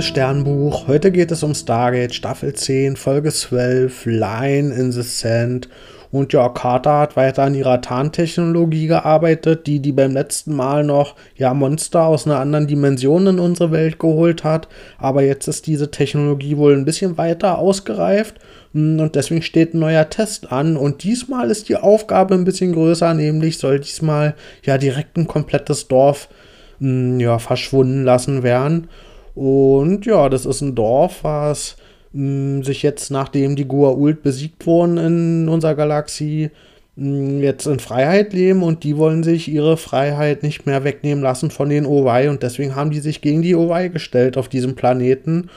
liebes Sternbuch. Heute geht es um Stargate Staffel 10, Folge 12, Line in the Sand. Und ja, Carter hat weiter an ihrer Tarntechnologie gearbeitet, die die beim letzten Mal noch ja Monster aus einer anderen Dimension in unsere Welt geholt hat. Aber jetzt ist diese Technologie wohl ein bisschen weiter ausgereift hm, und deswegen steht ein neuer Test an. Und diesmal ist die Aufgabe ein bisschen größer, nämlich soll diesmal ja direkt ein komplettes Dorf hm, ja, verschwunden lassen werden. Und ja, das ist ein Dorf, was mh, hm, sich jetzt, nachdem die Gua'uld besiegt wurden in unserer Galaxie, mh, hm, jetzt in Freiheit leben und die wollen sich ihre Freiheit nicht mehr wegnehmen lassen von den Owai und deswegen haben die sich gegen die Owai gestellt auf diesem Planeten.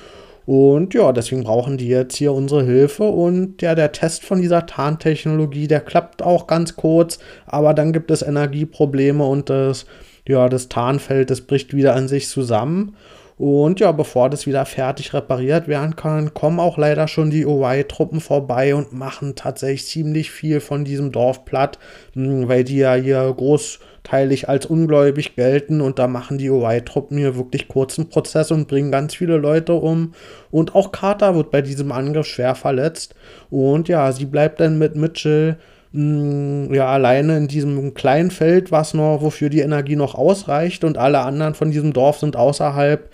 Und ja, deswegen brauchen die jetzt hier unsere Hilfe. Und ja, der Test von dieser Tarntechnologie, der klappt auch ganz kurz, aber dann gibt es Energieprobleme und das, ja, das Tarnfeld, das bricht wieder an sich zusammen. Und ja, bevor das wieder fertig repariert werden kann, kommen auch leider schon die OY-Truppen vorbei und machen tatsächlich ziemlich viel von diesem Dorf platt, hm, weil die ja hier großteilig als ungläubig gelten und da machen die OY-Truppen hier wirklich kurzen Prozess und bringen ganz viele Leute um. Und auch Carter wird bei diesem Angriff schwer verletzt. Und ja, sie bleibt dann mit Mitchell hm, ja, alleine in diesem kleinen Feld, was noch, wofür die Energie noch ausreicht und alle anderen von diesem Dorf sind außerhalb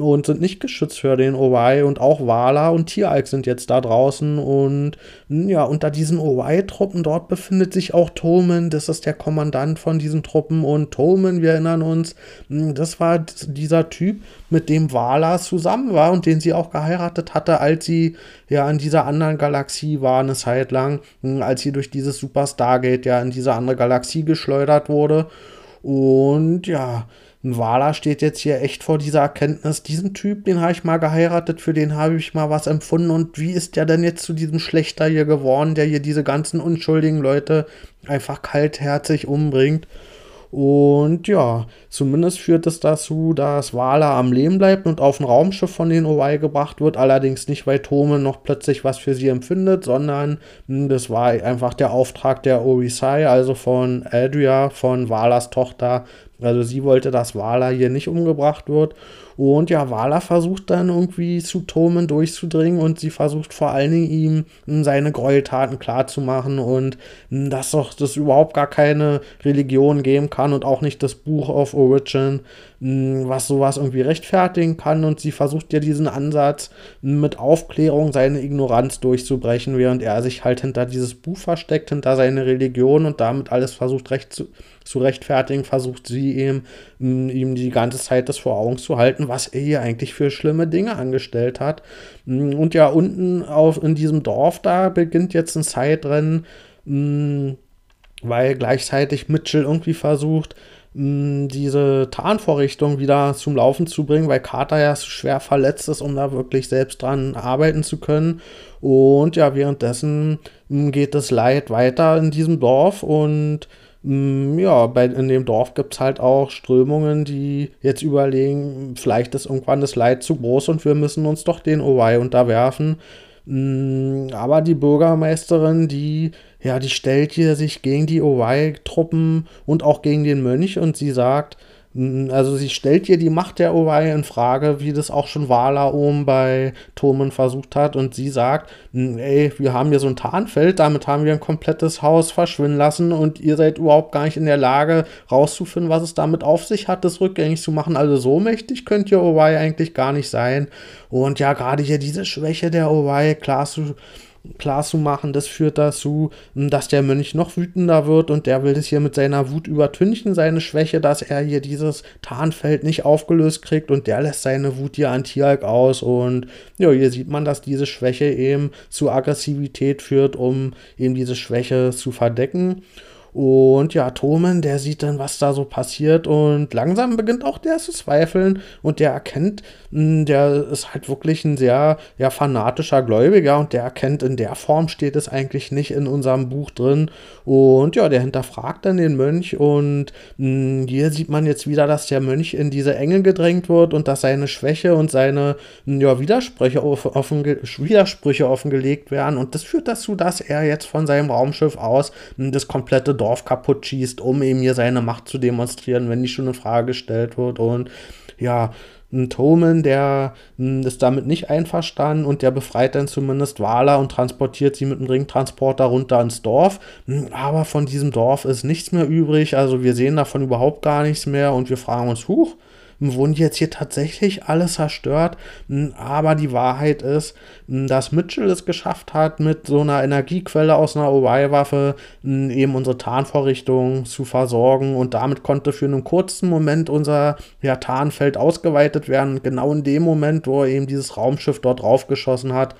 und sind nicht geschützt für den Owai und auch Wala und Tieralk sind jetzt da draußen und ja, unter diesen Owai-Truppen dort befindet sich auch Tolman, das ist der Kommandant von diesen Truppen und Tolman, wir erinnern uns, das war dieser Typ, mit dem Wala zusammen war und den sie auch geheiratet hatte, als sie ja in dieser anderen Galaxie war, eine Zeit lang, als sie durch dieses Super Stargate ja in diese andere Galaxie geschleudert wurde. Und ja, ein Wala steht jetzt hier echt vor dieser Erkenntnis, diesen Typ, den habe ich mal geheiratet, für den habe ich mal was empfunden und wie ist der denn jetzt zu diesem Schlechter hier geworden, der hier diese ganzen unschuldigen Leute einfach kaltherzig umbringt. Und ja, zumindest führt es dazu, dass Wala am Leben bleibt und auf ein Raumschiff von den OY gebracht wird. Allerdings nicht, weil Tome noch plötzlich was für sie empfindet, sondern das war einfach der Auftrag der Orisai, also von Adria, von Walas Tochter. Also sie wollte, dass Wala hier nicht umgebracht wird. Und ja, Wala versucht dann irgendwie zu Tomen durchzudringen und sie versucht vor allen Dingen ihm hm, seine Gräueltaten klarzumachen und hm, dass doch das überhaupt gar keine Religion geben kann und auch nicht das Buch of Origin, was sowas irgendwie rechtfertigen kann. Und sie versucht ja diesen Ansatz mit Aufklärung seine Ignoranz durchzubrechen, während er sich halt hinter dieses Buch versteckt, hinter seine Religion und damit alles versucht recht zu, zu rechtfertigen, versucht sie ihm, ihm die ganze Zeit das vor Augen zu halten, was er hier eigentlich für schlimme Dinge angestellt hat. Und ja, unten auf, in diesem Dorf da beginnt jetzt ein Zeitrennen, weil gleichzeitig Mitchell irgendwie versucht, diese Tarnvorrichtung wieder zum Laufen zu bringen, weil Carter ja schwer verletzt ist, um da wirklich selbst dran arbeiten zu können. Und ja, währenddessen geht das Leid weiter in diesem Dorf und ja, bei, in dem Dorf gibt es halt auch Strömungen, die jetzt überlegen, vielleicht ist irgendwann das Leid zu groß und wir müssen uns doch den OY unterwerfen. Mm, aber die Bürgermeisterin, die, ja, die stellt hier sich gegen die OY-Truppen und auch gegen den Mönch und sie sagt, also sie stellt ihr die Macht der Owei in Frage, wie das auch schon Wala oben bei Tomen versucht hat. Und sie sagt, ey, wir haben hier so ein Tarnfeld, damit haben wir ein komplettes Haus verschwinden lassen und ihr seid überhaupt gar nicht in der Lage rauszufinden, was es damit auf sich hat, das rückgängig zu machen. Also so mächtig könnt ihr Owei eigentlich gar nicht sein. Und ja, gerade hier diese Schwäche der Owei klar zu klar zu machen, das führt dazu, hm, dass der Mönch noch wütender wird und der will das hier mit seiner Wut übertünchen, seine Schwäche, dass er hier dieses Tarnfeld nicht aufgelöst kriegt und der lässt seine Wut hier an Tialk aus und ja, hier sieht man, dass diese Schwäche eben zu Aggressivität führt, um eben diese Schwäche zu verdecken. Und ja, Tomen, der sieht dann, was da so passiert und langsam beginnt auch der zu zweifeln und der erkennt, hm, der ist halt wirklich ein sehr ja, fanatischer Gläubiger und der erkennt, in der Form steht es eigentlich nicht in unserem Buch drin. Und ja, der hinterfragt dann den Mönch und mh, hm, hier sieht man jetzt wieder, dass der Mönch in diese Enge gedrängt wird und dass seine Schwäche und seine hm, ja, Widersprüche, offen, Widersprüche offengelegt werden. Und das führt dazu, dass er jetzt von seinem Raumschiff aus das komplette Dorf kaputt schießt, um eben hier seine Macht zu demonstrieren, wenn die schon in Frage gestellt wird. Und ja, Toman, der ist damit nicht einverstanden und der befreit dann zumindest Wala und transportiert sie mit einem Ringtransporter runter ins Dorf. Aber von diesem Dorf ist nichts mehr übrig, also wir sehen davon überhaupt gar nichts mehr und wir fragen uns, huch, wurden jetzt hier tatsächlich alles zerstört. Hm, aber die Wahrheit ist, hm, dass Mitchell es geschafft hat, mit so einer Energiequelle aus einer OI-Waffe hm, eben unsere Tarnvorrichtung zu versorgen. Und damit konnte für einen kurzen Moment unser ja, Tarnfeld ausgeweitet werden. Genau in dem Moment, wo eben dieses Raumschiff dort draufgeschossen hat,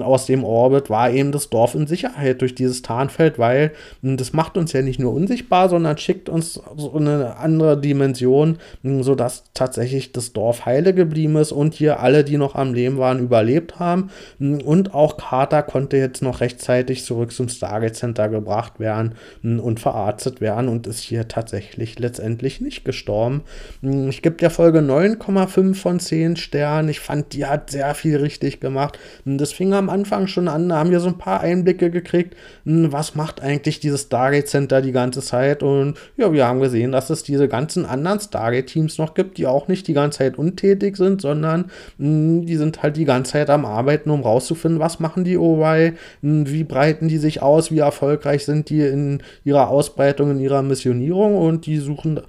aus dem Orbit, war eben das Dorf in Sicherheit durch dieses Tarnfeld, weil das macht uns ja nicht nur unsichtbar, sondern schickt uns so eine andere Dimension, sodass tatsächlich das Dorf heile geblieben ist und hier alle, die noch am Leben waren, überlebt haben. Und auch Carter konnte jetzt noch rechtzeitig zurück zum Stargate Center gebracht werden und verarztet werden und ist hier tatsächlich letztendlich nicht gestorben. Ich gebe der Folge 9,5 von 10 Sternen. Ich fand, die hat sehr viel richtig gemacht. Das fing am Anfang schon an, da haben wir so ein paar Einblicke gekriegt, was macht eigentlich dieses Stargate Center die ganze Zeit. Und ja, wir haben gesehen, dass es diese ganzen anderen Stargate-Teams noch gibt, die auch nicht die ganze Zeit untätig sind, sondern mh, hm, die sind halt die ganze Zeit am Arbeiten, um rauszufinden, was machen die OY, hm, wie breiten die sich aus, wie erfolgreich sind die in ihrer Ausbreitung, in ihrer Missionierung und die suchen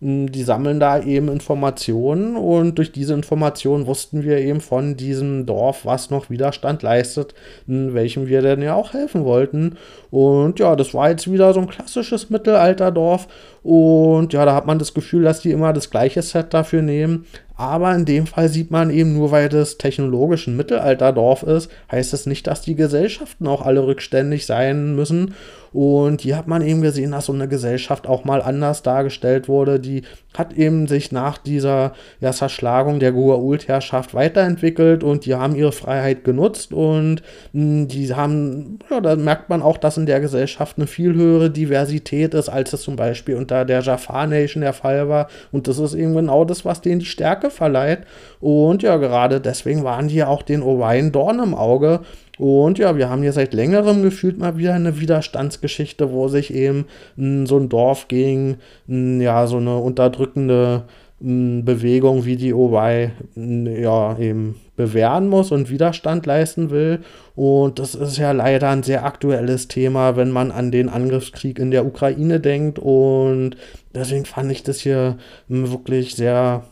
die sammeln da eben Informationen und durch diese Informationen wussten wir eben von diesem Dorf, was noch Widerstand leistet, welchem wir denn ja auch helfen wollten. Und ja, das war jetzt wieder so ein klassisches Mittelalterdorf und ja, da hat man das Gefühl, dass die immer das gleiche Set dafür nehmen. Aber in dem Fall sieht man eben nur, weil das technologisch ein Mittelalterdorf ist, heißt es das nicht, dass die Gesellschaften auch alle rückständig sein müssen. Und hier hat man eben gesehen, dass so eine Gesellschaft auch mal anders dargestellt wurde. Die hat eben sich nach dieser ja, Zerschlagung der Goa'uld-Herrschaft weiterentwickelt und die haben ihre Freiheit genutzt und mh, hm, die haben, ja, da merkt man auch, dass in der Gesellschaft eine viel höhere Diversität ist, als es zum Beispiel unter der Jafar Nation der Fall war. Und das ist eben genau das, was denen die Stärke verleiht. Und ja, gerade deswegen waren die ja auch den Orion Dorn im Auge. Und ja, wir haben hier seit längerem gefühlt mal wieder eine Widerstandsgeschichte, wo sich eben mh, so ein Dorf gegen mh, ja, so eine unterdrückende mh, Bewegung wie die OY ja, eben bewähren muss und Widerstand leisten will. Und das ist ja leider ein sehr aktuelles Thema, wenn man an den Angriffskrieg in der Ukraine denkt. Und deswegen fand ich das hier wirklich sehr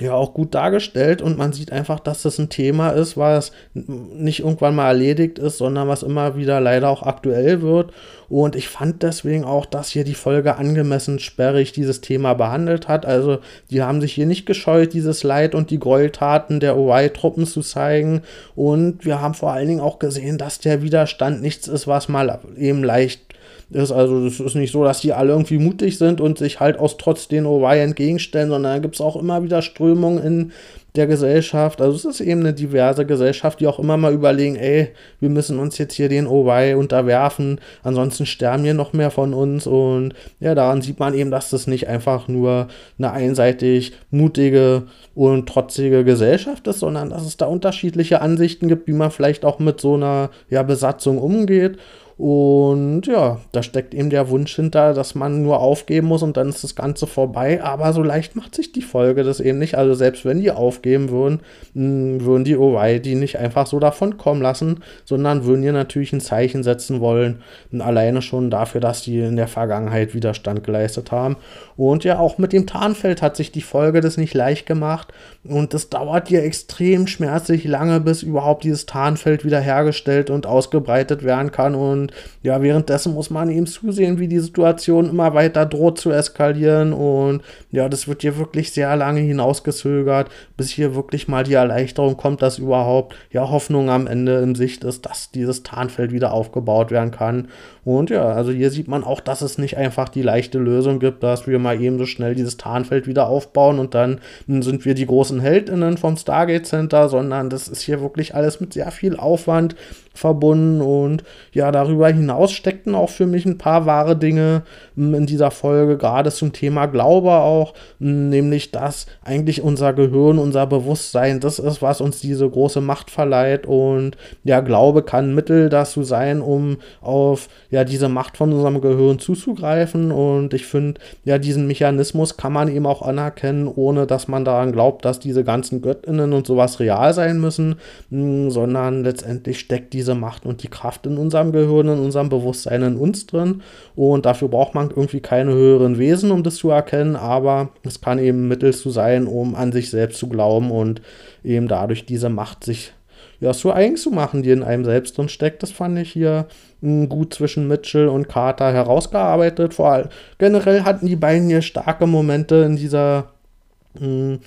ja auch gut dargestellt und man sieht einfach, dass das ein Thema ist, was nicht irgendwann mal erledigt ist, sondern was immer wieder leider auch aktuell wird. Und ich fand deswegen auch, dass hier die Folge angemessen sperrig dieses Thema behandelt hat. Also die haben sich hier nicht gescheut, dieses Leid und die Gräueltaten der OI-Truppen zu zeigen. Und wir haben vor allen Dingen auch gesehen, dass der Widerstand nichts ist, was mal eben leicht ist. Also es ist nicht so, dass die alle irgendwie mutig sind und sich halt aus Trotz den OY entgegenstellen, sondern da gibt es auch immer wieder Strömungen in der Gesellschaft. Also es ist eben eine diverse Gesellschaft, die auch immer mal überlegen, ey, wir müssen uns jetzt hier den OY unterwerfen, ansonsten sterben hier noch mehr von uns. Und ja, daran sieht man eben, dass das nicht einfach nur eine einseitig mutige und trotzige Gesellschaft ist, sondern dass es da unterschiedliche Ansichten gibt, wie man vielleicht auch mit so einer ja, Besatzung umgeht. Und ja, da steckt eben der Wunsch hinter, dass man nur aufgeben muss und dann ist das Ganze vorbei. Aber so leicht macht sich die Folge das eben nicht. Also selbst wenn die aufgeben würden, würden die die nicht einfach so davon kommen lassen, sondern würden ihr natürlich ein Zeichen setzen wollen. Alleine schon dafür, dass die in der Vergangenheit Widerstand geleistet haben. Und ja, auch mit dem Tarnfeld hat sich die Folge das nicht leicht gemacht. Und das dauert ja extrem schmerzlich lange, bis überhaupt dieses Tarnfeld wiederhergestellt und ausgebreitet werden kann. Und und ja, währenddessen muss man eben zusehen, wie die Situation immer weiter droht zu eskalieren. Und ja, das wird hier wirklich sehr lange hinausgezögert, bis hier wirklich mal die Erleichterung kommt, dass überhaupt ja Hoffnung am Ende in Sicht ist, dass dieses Tarnfeld wieder aufgebaut werden kann. Und ja, also hier sieht man auch, dass es nicht einfach die leichte Lösung gibt, dass wir mal eben so schnell dieses Tarnfeld wieder aufbauen und dann sind wir die großen Heldinnen vom Stargate Center, sondern das ist hier wirklich alles mit sehr viel Aufwand verbunden und ja, darüber hinaus steckten auch für mich ein paar wahre Dinge hm, in dieser Folge, gerade zum Thema Glaube auch, hm, nämlich dass eigentlich unser Gehirn, unser Bewusstsein, das ist, was uns diese große Macht verleiht. Und ja, Glaube kann Mittel dazu sein, um auf ja diese Macht von unserem Gehirn zuzugreifen. Und ich finde, ja, diesen Mechanismus kann man eben auch anerkennen, ohne dass man daran glaubt, dass diese ganzen Göttinnen und sowas real sein müssen, hm, sondern letztendlich steckt diese Macht und die Kraft in unserem Gehirn, in unserem Bewusstsein, in uns drin. Und dafür braucht man irgendwie keine höheren Wesen, um das zu erkennen, aber es kann eben Mittel zu sein, um an sich selbst zu glauben und eben dadurch diese Macht sich ja, so eigen zu machen, die in einem selbst drin steckt. Das fand ich hier hm, gut zwischen Mitchell und Carter herausgearbeitet. Vor allem generell hatten die beiden hier starke Momente in dieser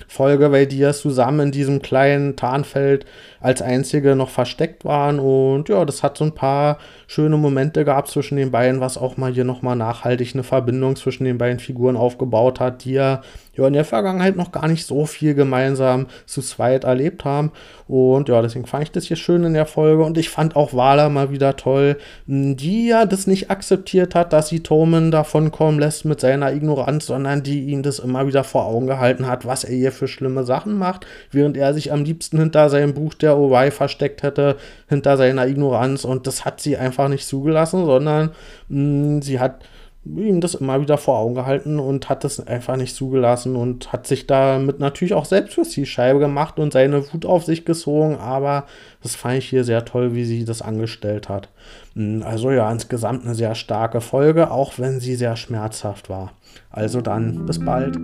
Folge, weil die ja zusammen in diesem kleinen Tarnfeld als einzige noch versteckt waren. Und ja, das hat so ein paar schöne Momente gehabt zwischen den beiden, was auch mal hier nochmal nachhaltig eine Verbindung zwischen den beiden Figuren aufgebaut hat, die ja, ja in der Vergangenheit noch gar nicht so viel gemeinsam zu zweit erlebt haben. Und ja, deswegen fand ich das hier schön in der Folge. Und ich fand auch Wala mal wieder toll, die ja das nicht akzeptiert hat, dass sie Toman davon kommen lässt mit seiner Ignoranz, sondern die ihn das immer wieder vor Augen gehalten hat, was er hier für schlimme Sachen macht, während er sich am liebsten hinter seinem Buch der OY versteckt hätte hinter seiner Ignoranz. Und das hat sie einfach nicht zugelassen, sondern mh, mm, sie hat ihm das immer wieder vor Augen gehalten und hat das einfach nicht zugelassen und hat sich damit natürlich auch selbst für die Scheibe gemacht und seine Wut auf sich gezogen, aber das fand ich hier sehr toll, wie sie das angestellt hat. Mm, also ja, insgesamt eine sehr starke Folge, auch wenn sie sehr schmerzhaft war. Also dann, bis bald.